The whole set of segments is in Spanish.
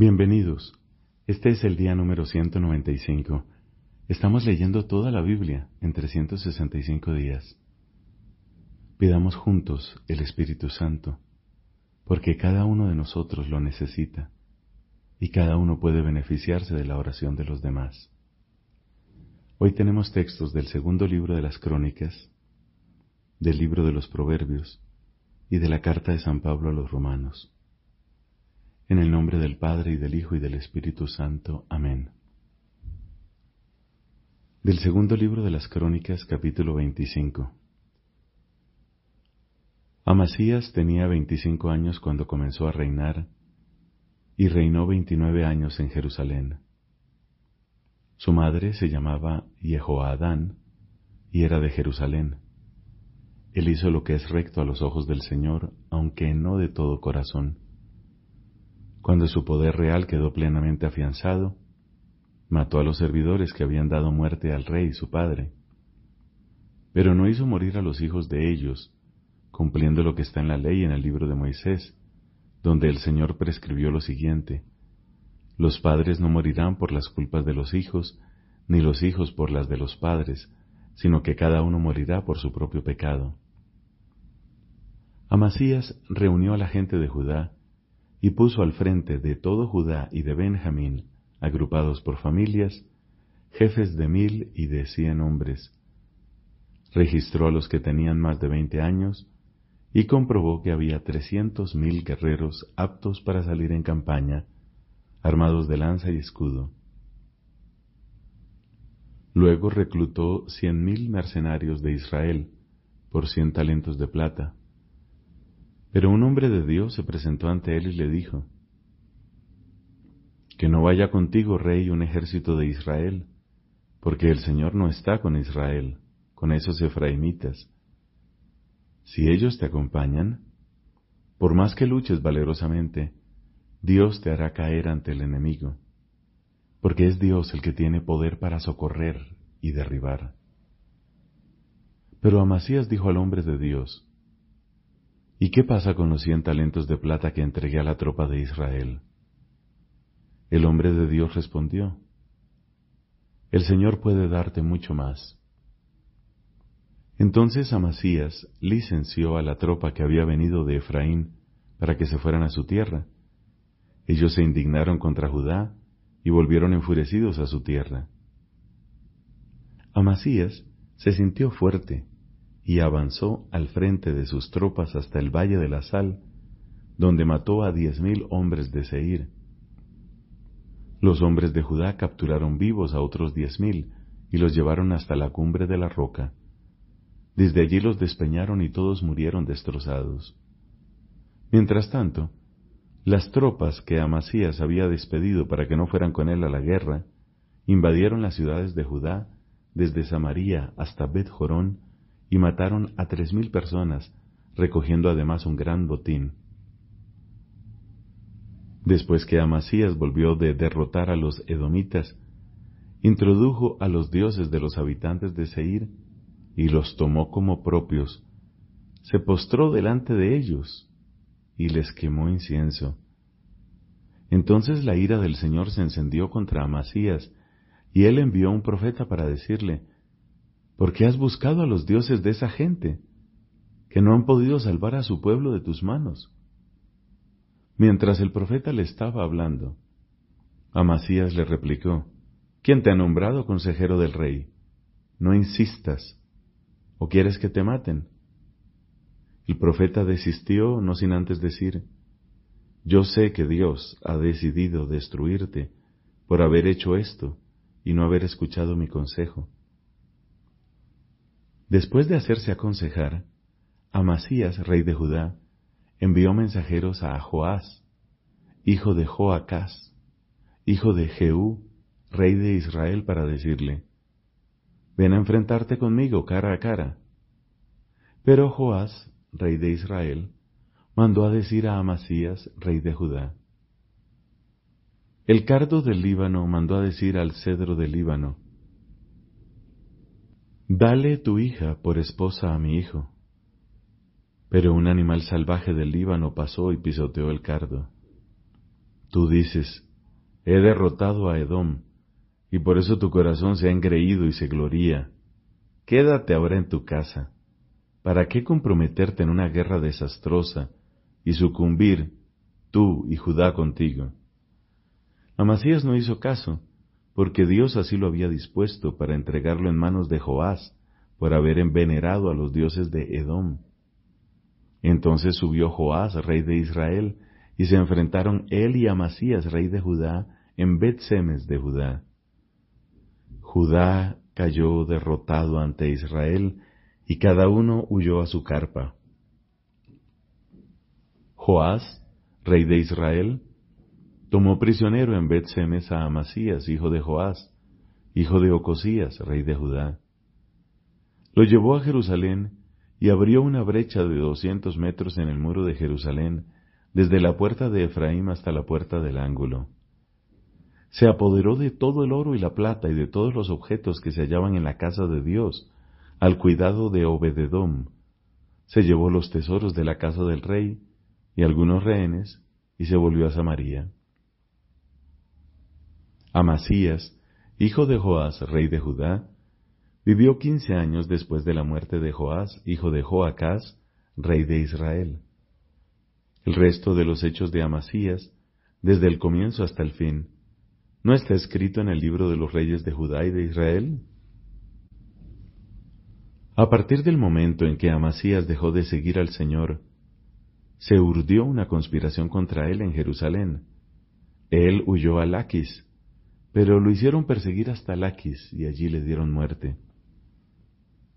Bienvenidos. Este es el día número 195. Estamos leyendo toda la Biblia en 365 días. Pidamos juntos el Espíritu Santo, porque cada uno de nosotros lo necesita y cada uno puede beneficiarse de la oración de los demás. Hoy tenemos textos del segundo libro de las Crónicas, del libro de los Proverbios y de la carta de San Pablo a los Romanos. En el nombre del Padre y del Hijo y del Espíritu Santo. Amén. Del segundo libro de las Crónicas, capítulo 25. Amasías tenía veinticinco años cuando comenzó a reinar y reinó veintinueve años en Jerusalén. Su madre se llamaba Jehoadán y era de Jerusalén. Él hizo lo que es recto a los ojos del Señor, aunque no de todo corazón. Cuando su poder real quedó plenamente afianzado, mató a los servidores que habían dado muerte al rey su padre. Pero no hizo morir a los hijos de ellos, cumpliendo lo que está en la ley en el libro de Moisés, donde el Señor prescribió lo siguiente, los padres no morirán por las culpas de los hijos, ni los hijos por las de los padres, sino que cada uno morirá por su propio pecado. Amasías reunió a la gente de Judá y puso al frente de todo Judá y de Benjamín, agrupados por familias, jefes de mil y de cien hombres. Registró a los que tenían más de veinte años y comprobó que había trescientos mil guerreros aptos para salir en campaña armados de lanza y escudo. Luego reclutó cien mil mercenarios de Israel por cien talentos de plata. Pero un hombre de Dios se presentó ante él y le dijo, Que no vaya contigo, rey, un ejército de Israel, porque el Señor no está con Israel, con esos efraimitas. Si ellos te acompañan, por más que luches valerosamente, Dios te hará caer ante el enemigo, porque es Dios el que tiene poder para socorrer y derribar. Pero Amasías dijo al hombre de Dios, ¿Y qué pasa con los cien talentos de plata que entregué a la tropa de Israel? El hombre de Dios respondió, El Señor puede darte mucho más. Entonces Amasías licenció a la tropa que había venido de Efraín para que se fueran a su tierra, ellos se indignaron contra Judá y volvieron enfurecidos a su tierra. Amasías se sintió fuerte y avanzó al frente de sus tropas hasta el valle de la sal, donde mató a diez mil hombres de Seir. Los hombres de Judá capturaron vivos a otros diez mil y los llevaron hasta la cumbre de la roca. Desde allí los despeñaron y todos murieron destrozados. Mientras tanto, las tropas que Amasías había despedido para que no fueran con él a la guerra, invadieron las ciudades de Judá desde Samaria hasta Bet Jorón y mataron a tres mil personas, recogiendo además un gran botín. Después que Amasías volvió de derrotar a los edomitas, introdujo a los dioses de los habitantes de Seir y los tomó como propios, se postró delante de ellos y les quemó incienso. Entonces la ira del Señor se encendió contra Amasías, y él envió un profeta para decirle, ¿por qué has buscado a los dioses de esa gente, que no han podido salvar a su pueblo de tus manos? Mientras el profeta le estaba hablando, Amasías le replicó, ¿quién te ha nombrado consejero del rey? No insistas, ¿o quieres que te maten? El profeta desistió no sin antes decir, Yo sé que Dios ha decidido destruirte por haber hecho esto y no haber escuchado mi consejo. Después de hacerse aconsejar, Amasías, rey de Judá, envió mensajeros a Joás, hijo de Joacás, hijo de Jehú, rey de Israel, para decirle, Ven a enfrentarte conmigo cara a cara. Pero Joás rey de Israel, mandó a decir a Amasías, rey de Judá. El cardo del Líbano mandó a decir al cedro del Líbano, Dale tu hija por esposa a mi hijo. Pero un animal salvaje del Líbano pasó y pisoteó el cardo. Tú dices, He derrotado a Edom, y por eso tu corazón se ha engreído y se gloría. Quédate ahora en tu casa. ¿Para qué comprometerte en una guerra desastrosa y sucumbir tú y Judá contigo? Amasías no hizo caso, porque Dios así lo había dispuesto para entregarlo en manos de Joás, por haber envenerado a los dioses de Edom. Entonces subió Joás, rey de Israel, y se enfrentaron él y Amasías, rey de Judá, en Bet-Semes de Judá. Judá cayó derrotado ante Israel, y cada uno huyó a su carpa. Joás, rey de Israel, tomó prisionero en Bet-Semes a Amasías, hijo de Joás, hijo de Ocosías, rey de Judá. Lo llevó a Jerusalén y abrió una brecha de doscientos metros en el muro de Jerusalén, desde la puerta de Efraín hasta la puerta del ángulo. Se apoderó de todo el oro y la plata y de todos los objetos que se hallaban en la casa de Dios, al cuidado de Obededom. Se llevó los tesoros de la casa del rey y algunos rehenes, y se volvió a Samaria. Amasías, hijo de Joás, rey de Judá, Vivió quince años después de la muerte de Joás, hijo de Joacás, rey de Israel. El resto de los hechos de Amasías, desde el comienzo hasta el fin, ¿no está escrito en el libro de los reyes de Judá y de Israel? A partir del momento en que Amasías dejó de seguir al Señor, se urdió una conspiración contra él en Jerusalén. Él huyó a Laquis, pero lo hicieron perseguir hasta Laquis y allí le dieron muerte.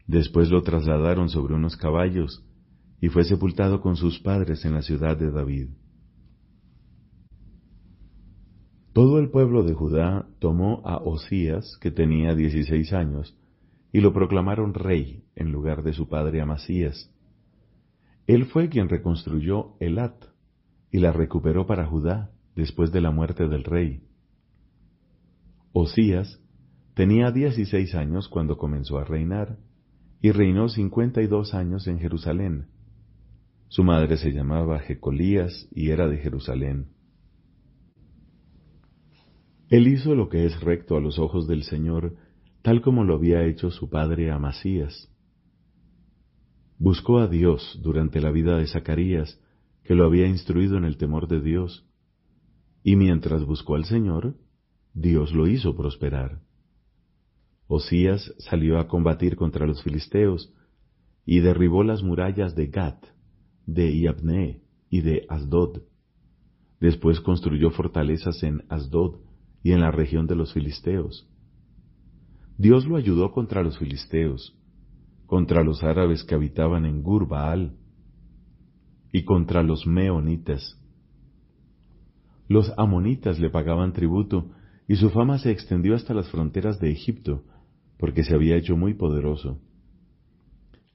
Después lo trasladaron sobre unos caballos y fue sepultado con sus padres en la ciudad de David. Todo el pueblo de Judá tomó a Osías, que tenía dieciséis años, y lo proclamaron rey en lugar de su padre Amasías. Él fue quien reconstruyó Elat y la recuperó para Judá después de la muerte del rey. Osías tenía dieciséis años cuando comenzó a reinar y reinó cincuenta y dos años en Jerusalén. Su madre se llamaba Jecolías y era de Jerusalén. Él hizo lo que es recto a los ojos del Señor, tal como lo había hecho su padre Amasías. Buscó a Dios durante la vida de Zacarías, que lo había instruido en el temor de Dios, y mientras buscó al Señor, Dios lo hizo prosperar. Osías salió a combatir contra los filisteos y derribó las murallas de Gat, de Yabne y de Asdod. Después construyó fortalezas en Asdod y en la región de los filisteos. Dios lo ayudó contra los filisteos, contra los árabes que habitaban en Gurbaal y contra los meonitas. Los amonitas le pagaban tributo y su fama se extendió hasta las fronteras de Egipto porque se había hecho muy poderoso.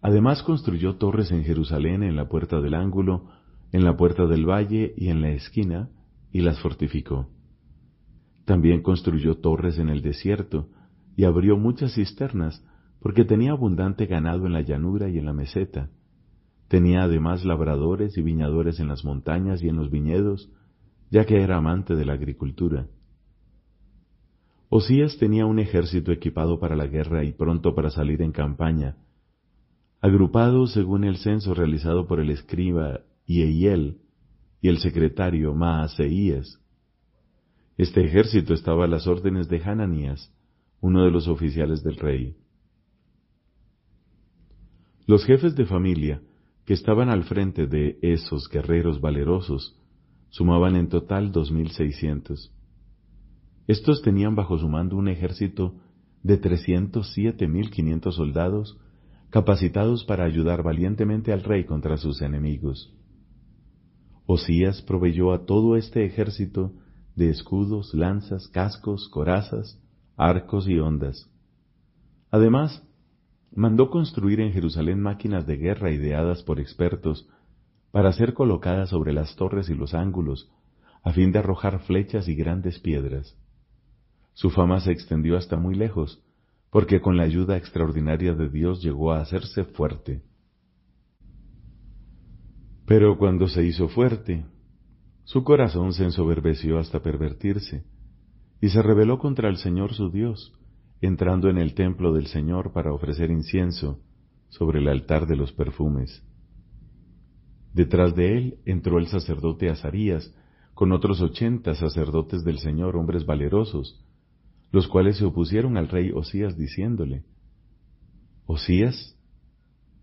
Además construyó torres en Jerusalén, en la puerta del ángulo, en la puerta del valle y en la esquina, y las fortificó. También construyó torres en el desierto, y abrió muchas cisternas, porque tenía abundante ganado en la llanura y en la meseta. Tenía además labradores y viñadores en las montañas y en los viñedos, ya que era amante de la agricultura. Osías tenía un ejército equipado para la guerra y pronto para salir en campaña, agrupado según el censo realizado por el escriba Yeiel y el secretario Maaseías. Este ejército estaba a las órdenes de Hananías, uno de los oficiales del rey. Los jefes de familia, que estaban al frente de esos guerreros valerosos, sumaban en total dos mil seiscientos. Estos tenían bajo su mando un ejército de mil quinientos soldados capacitados para ayudar valientemente al rey contra sus enemigos. Osías proveyó a todo este ejército de escudos, lanzas, cascos, corazas, arcos y ondas. Además, mandó construir en Jerusalén máquinas de guerra ideadas por expertos para ser colocadas sobre las torres y los ángulos, a fin de arrojar flechas y grandes piedras. Su fama se extendió hasta muy lejos, porque con la ayuda extraordinaria de Dios llegó a hacerse fuerte. Pero cuando se hizo fuerte, su corazón se ensoberbeció hasta pervertirse, y se rebeló contra el Señor su Dios, entrando en el templo del Señor para ofrecer incienso sobre el altar de los perfumes. Detrás de él entró el sacerdote Azarías, con otros ochenta sacerdotes del Señor, hombres valerosos, los cuales se opusieron al rey Osías diciéndole, Osías,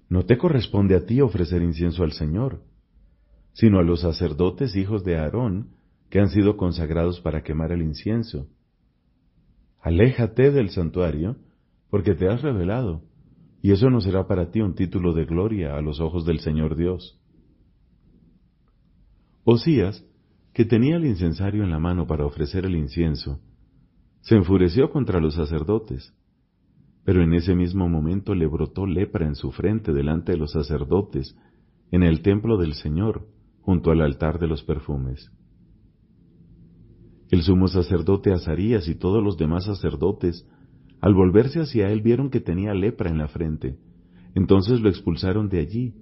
no te corresponde a ti ofrecer incienso al Señor, sino a los sacerdotes hijos de Aarón, que han sido consagrados para quemar el incienso. Aléjate del santuario, porque te has revelado, y eso no será para ti un título de gloria a los ojos del Señor Dios. Osías, que tenía el incensario en la mano para ofrecer el incienso, se enfureció contra los sacerdotes, pero en ese mismo momento le brotó lepra en su frente delante de los sacerdotes en el templo del Señor, junto al altar de los perfumes. El sumo sacerdote Azarías y todos los demás sacerdotes, al volverse hacia él, vieron que tenía lepra en la frente. Entonces lo expulsaron de allí,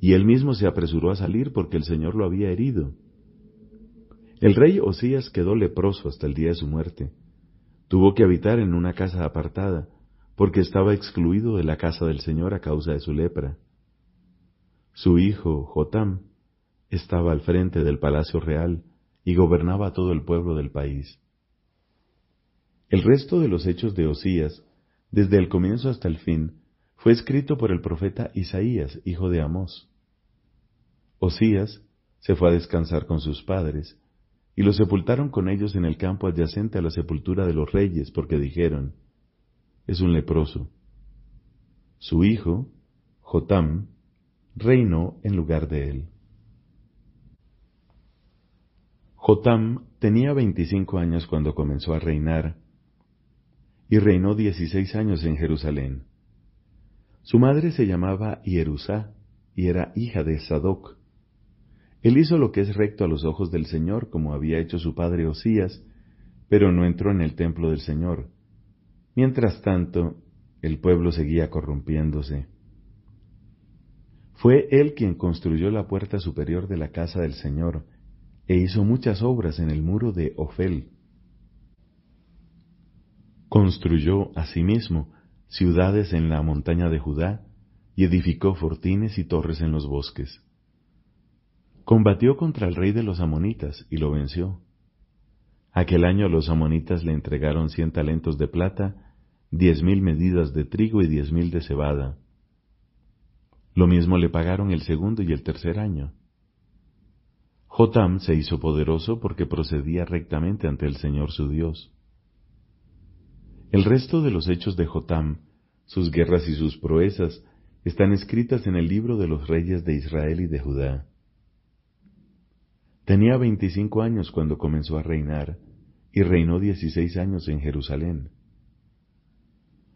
y él mismo se apresuró a salir porque el Señor lo había herido. El rey Osías quedó leproso hasta el día de su muerte. Tuvo que habitar en una casa apartada, porque estaba excluido de la casa del Señor a causa de su lepra. Su hijo, Jotam, estaba al frente del palacio real y gobernaba todo el pueblo del país. El resto de los hechos de Osías, desde el comienzo hasta el fin, fue escrito por el profeta Isaías, hijo de Amós. Osías se fue a descansar con sus padres, y lo sepultaron con ellos en el campo adyacente a la sepultura de los reyes, porque dijeron, es un leproso. Su hijo, Jotam, reinó en lugar de él. Jotam tenía veinticinco años cuando comenzó a reinar, y reinó dieciséis años en Jerusalén. Su madre se llamaba Hierusá, y era hija de Sadoc. Él hizo lo que es recto a los ojos del Señor, como había hecho su padre Osías, pero no entró en el templo del Señor. Mientras tanto, el pueblo seguía corrompiéndose. Fue él quien construyó la puerta superior de la casa del Señor, e hizo muchas obras en el muro de Ofel. Construyó asimismo ciudades en la montaña de Judá y edificó fortines y torres en los bosques. Combatió contra el rey de los amonitas y lo venció. Aquel año los amonitas le entregaron cien talentos de plata, diez mil medidas de trigo y diez mil de cebada. Lo mismo le pagaron el segundo y el tercer año. Jotam se hizo poderoso porque procedía rectamente ante el Señor su Dios. El resto de los hechos de Jotam, sus guerras y sus proezas, están escritas en el libro de los reyes de Israel y de Judá. Tenía veinticinco años cuando comenzó a reinar, y reinó dieciséis años en Jerusalén.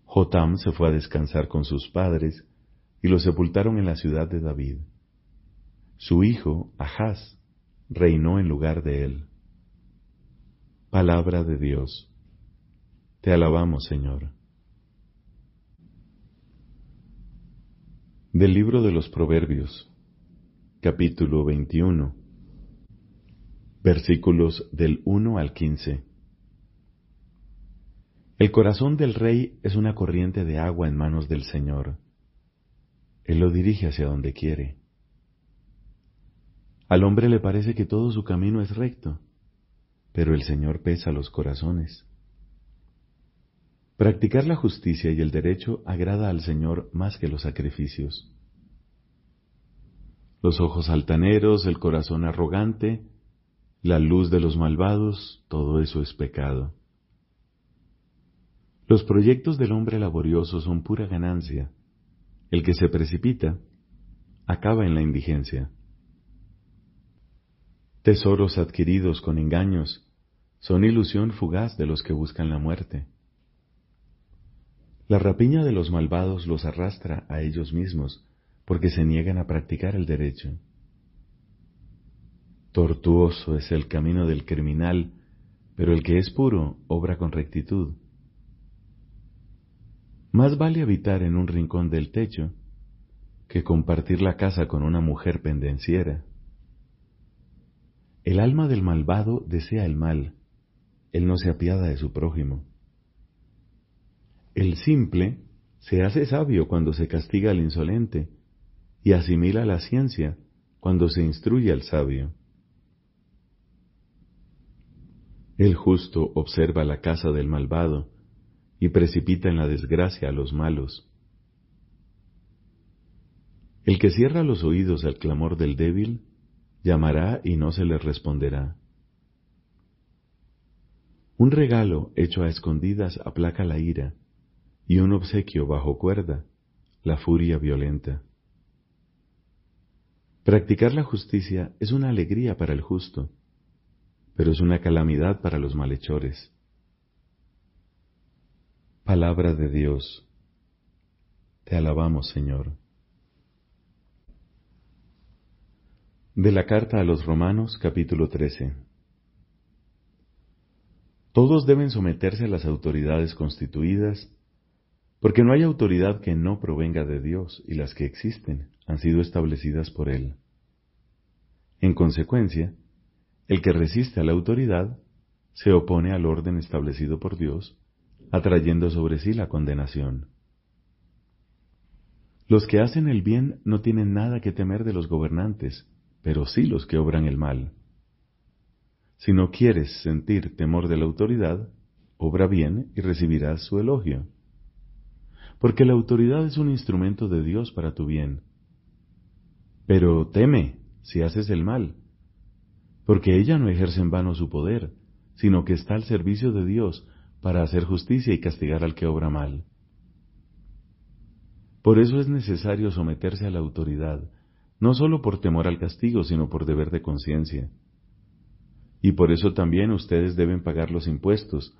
Jotam se fue a descansar con sus padres, y lo sepultaron en la ciudad de David. Su hijo, Ahaz, reinó en lugar de él. Palabra de Dios. Te alabamos, Señor. Del libro de los Proverbios, capítulo 21, versículos del 1 al 15. El corazón del rey es una corriente de agua en manos del Señor. Él lo dirige hacia donde quiere. Al hombre le parece que todo su camino es recto, pero el Señor pesa los corazones. Practicar la justicia y el derecho agrada al Señor más que los sacrificios. Los ojos altaneros, el corazón arrogante, la luz de los malvados, todo eso es pecado. Los proyectos del hombre laborioso son pura ganancia. El que se precipita acaba en la indigencia. Tesoros adquiridos con engaños son ilusión fugaz de los que buscan la muerte. La rapiña de los malvados los arrastra a ellos mismos porque se niegan a practicar el derecho. Tortuoso es el camino del criminal, pero el que es puro obra con rectitud. Más vale habitar en un rincón del techo que compartir la casa con una mujer pendenciera. El alma del malvado desea el mal, él no se apiada de su prójimo. El simple se hace sabio cuando se castiga al insolente y asimila la ciencia cuando se instruye al sabio. El justo observa la casa del malvado y precipita en la desgracia a los malos. El que cierra los oídos al clamor del débil, llamará y no se le responderá. Un regalo hecho a escondidas aplaca la ira, y un obsequio bajo cuerda la furia violenta. Practicar la justicia es una alegría para el justo, pero es una calamidad para los malhechores. Palabra de Dios. Te alabamos, Señor. De la carta a los Romanos capítulo 13. Todos deben someterse a las autoridades constituidas, porque no hay autoridad que no provenga de Dios y las que existen han sido establecidas por Él. En consecuencia, el que resiste a la autoridad se opone al orden establecido por Dios, atrayendo sobre sí la condenación. Los que hacen el bien no tienen nada que temer de los gobernantes, pero sí los que obran el mal. Si no quieres sentir temor de la autoridad, obra bien y recibirás su elogio. Porque la autoridad es un instrumento de Dios para tu bien. Pero teme si haces el mal, porque ella no ejerce en vano su poder, sino que está al servicio de Dios para hacer justicia y castigar al que obra mal. Por eso es necesario someterse a la autoridad, no solo por temor al castigo, sino por deber de conciencia. Y por eso también ustedes deben pagar los impuestos.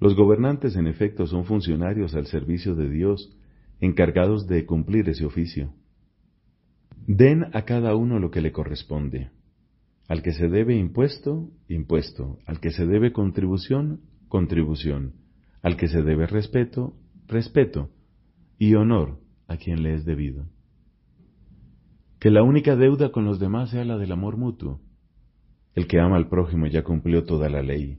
Los gobernantes, en efecto, son funcionarios al servicio de Dios, encargados de cumplir ese oficio. Den a cada uno lo que le corresponde. Al que se debe impuesto, impuesto. Al que se debe contribución, contribución. Al que se debe respeto, respeto. Y honor a quien le es debido. Que la única deuda con los demás sea la del amor mutuo. El que ama al prójimo ya cumplió toda la ley.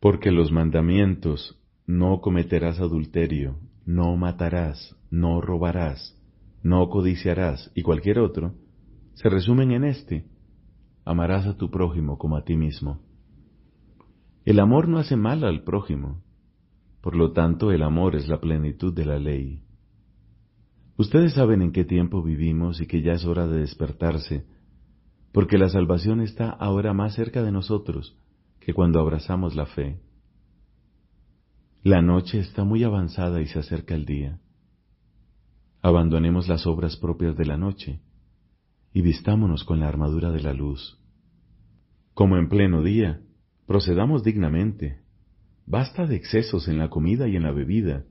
Porque los mandamientos, no cometerás adulterio, no matarás, no robarás, no codiciarás y cualquier otro, se resumen en este, amarás a tu prójimo como a ti mismo. El amor no hace mal al prójimo, por lo tanto el amor es la plenitud de la ley. Ustedes saben en qué tiempo vivimos y que ya es hora de despertarse, porque la salvación está ahora más cerca de nosotros que cuando abrazamos la fe. La noche está muy avanzada y se acerca el día. Abandonemos las obras propias de la noche y vistámonos con la armadura de la luz. Como en pleno día, procedamos dignamente. Basta de excesos en la comida y en la bebida.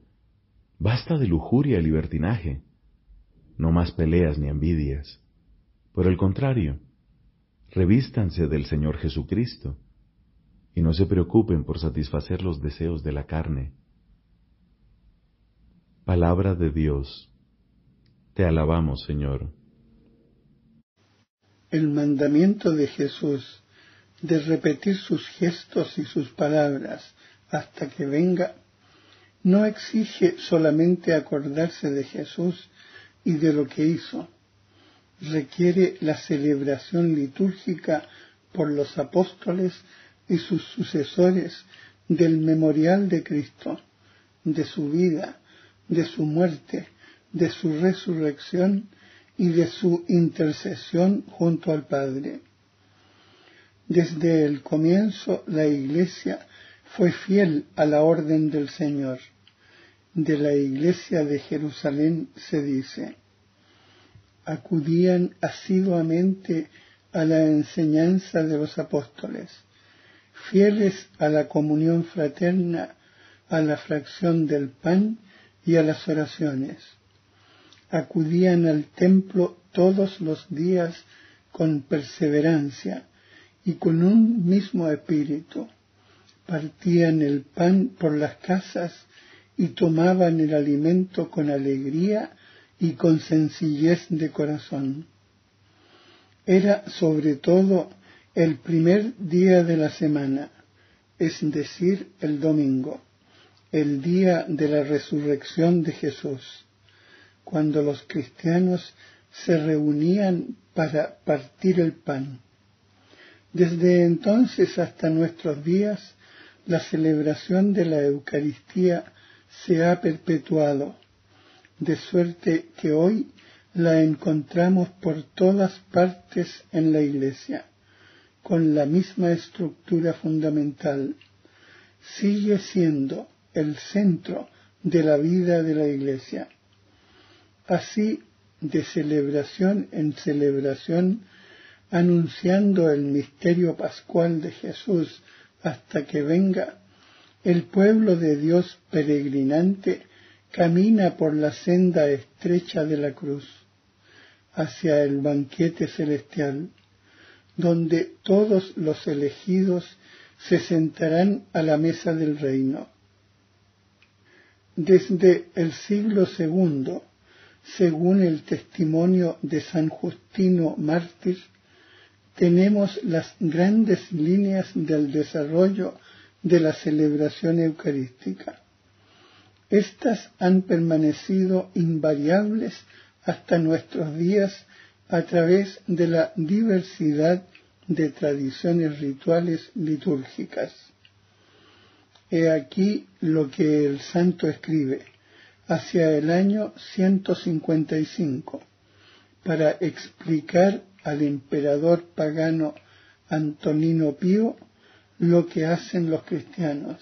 Basta de lujuria y libertinaje no más peleas ni envidias. Por el contrario, revístanse del Señor Jesucristo y no se preocupen por satisfacer los deseos de la carne. Palabra de Dios. Te alabamos, Señor. El mandamiento de Jesús de repetir sus gestos y sus palabras hasta que venga no exige solamente acordarse de Jesús y de lo que hizo. Requiere la celebración litúrgica por los apóstoles y sus sucesores del memorial de Cristo, de su vida, de su muerte, de su resurrección y de su intercesión junto al Padre. Desde el comienzo la Iglesia fue fiel a la orden del Señor de la iglesia de Jerusalén se dice, acudían asiduamente a la enseñanza de los apóstoles, fieles a la comunión fraterna, a la fracción del pan y a las oraciones. Acudían al templo todos los días con perseverancia y con un mismo espíritu. Partían el pan por las casas y tomaban el alimento con alegría y con sencillez de corazón. Era sobre todo el primer día de la semana, es decir, el domingo, el día de la resurrección de Jesús, cuando los cristianos se reunían para partir el pan. Desde entonces hasta nuestros días, la celebración de la Eucaristía se ha perpetuado, de suerte que hoy la encontramos por todas partes en la Iglesia, con la misma estructura fundamental. Sigue siendo el centro de la vida de la Iglesia. Así, de celebración en celebración, anunciando el misterio pascual de Jesús hasta que venga, el pueblo de Dios peregrinante camina por la senda estrecha de la cruz hacia el banquete celestial, donde todos los elegidos se sentarán a la mesa del reino. Desde el siglo segundo, según el testimonio de San Justino mártir, tenemos las grandes líneas del desarrollo de la celebración eucarística. Estas han permanecido invariables hasta nuestros días a través de la diversidad de tradiciones rituales litúrgicas. He aquí lo que el santo escribe hacia el año 155 para explicar al emperador pagano Antonino Pío lo que hacen los cristianos.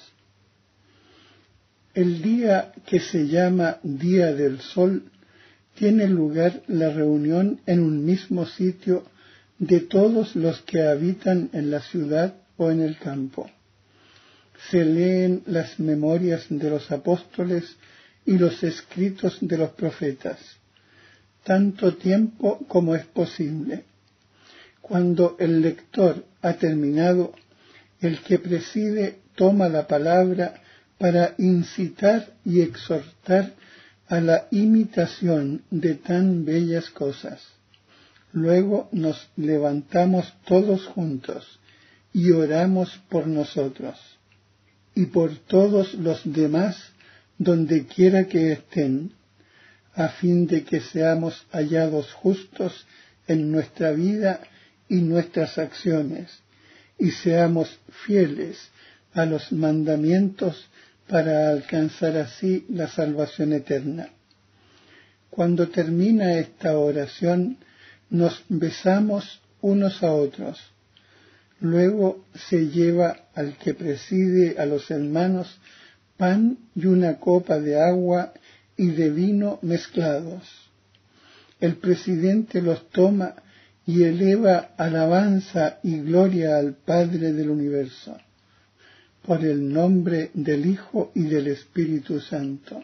El día que se llama Día del Sol tiene lugar la reunión en un mismo sitio de todos los que habitan en la ciudad o en el campo. Se leen las memorias de los apóstoles y los escritos de los profetas, tanto tiempo como es posible. Cuando el lector ha terminado, el que preside toma la palabra para incitar y exhortar a la imitación de tan bellas cosas. Luego nos levantamos todos juntos y oramos por nosotros y por todos los demás donde quiera que estén, a fin de que seamos hallados justos en nuestra vida y nuestras acciones, y seamos fieles a los mandamientos para alcanzar así la salvación eterna. Cuando termina esta oración, nos besamos unos a otros. Luego se lleva al que preside a los hermanos pan y una copa de agua y de vino mezclados. El presidente los toma y eleva alabanza y gloria al Padre del universo por el nombre del Hijo y del Espíritu Santo,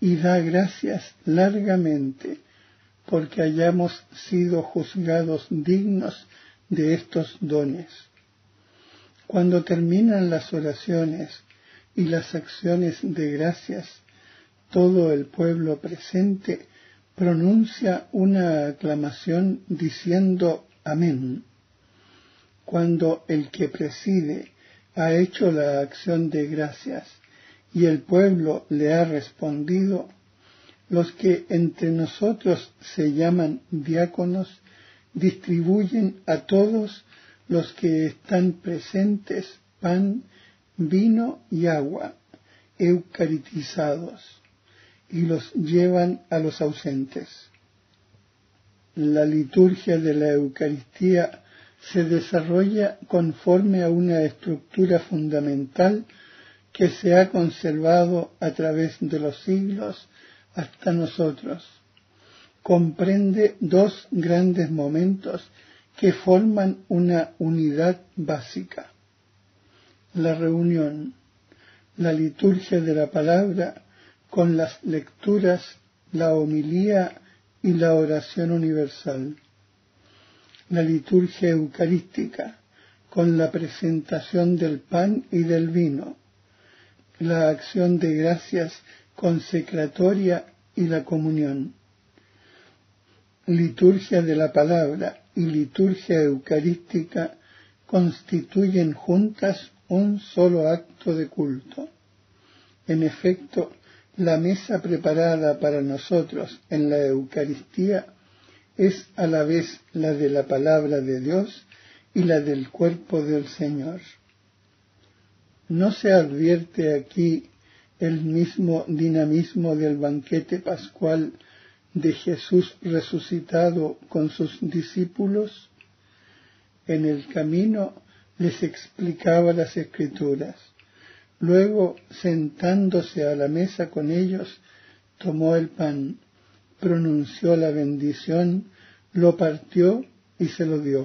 y da gracias largamente porque hayamos sido juzgados dignos de estos dones. Cuando terminan las oraciones y las acciones de gracias, todo el pueblo presente pronuncia una aclamación diciendo Amén. Cuando el que preside ha hecho la acción de gracias y el pueblo le ha respondido, los que entre nosotros se llaman diáconos distribuyen a todos los que están presentes pan, vino y agua, eucaritizados, y los llevan a los ausentes. La liturgia de la Eucaristía se desarrolla conforme a una estructura fundamental que se ha conservado a través de los siglos hasta nosotros. Comprende dos grandes momentos que forman una unidad básica. La reunión, la liturgia de la palabra con las lecturas, la homilía y la oración universal la liturgia eucarística, con la presentación del pan y del vino, la acción de gracias consecratoria y la comunión. Liturgia de la palabra y liturgia eucarística constituyen juntas un solo acto de culto. En efecto, la mesa preparada para nosotros en la Eucaristía es a la vez la de la palabra de Dios y la del cuerpo del Señor. No se advierte aquí el mismo dinamismo del banquete pascual de Jesús resucitado con sus discípulos. En el camino les explicaba las escrituras. Luego, sentándose a la mesa con ellos, tomó el pan, pronunció la bendición, lo partió y se lo dio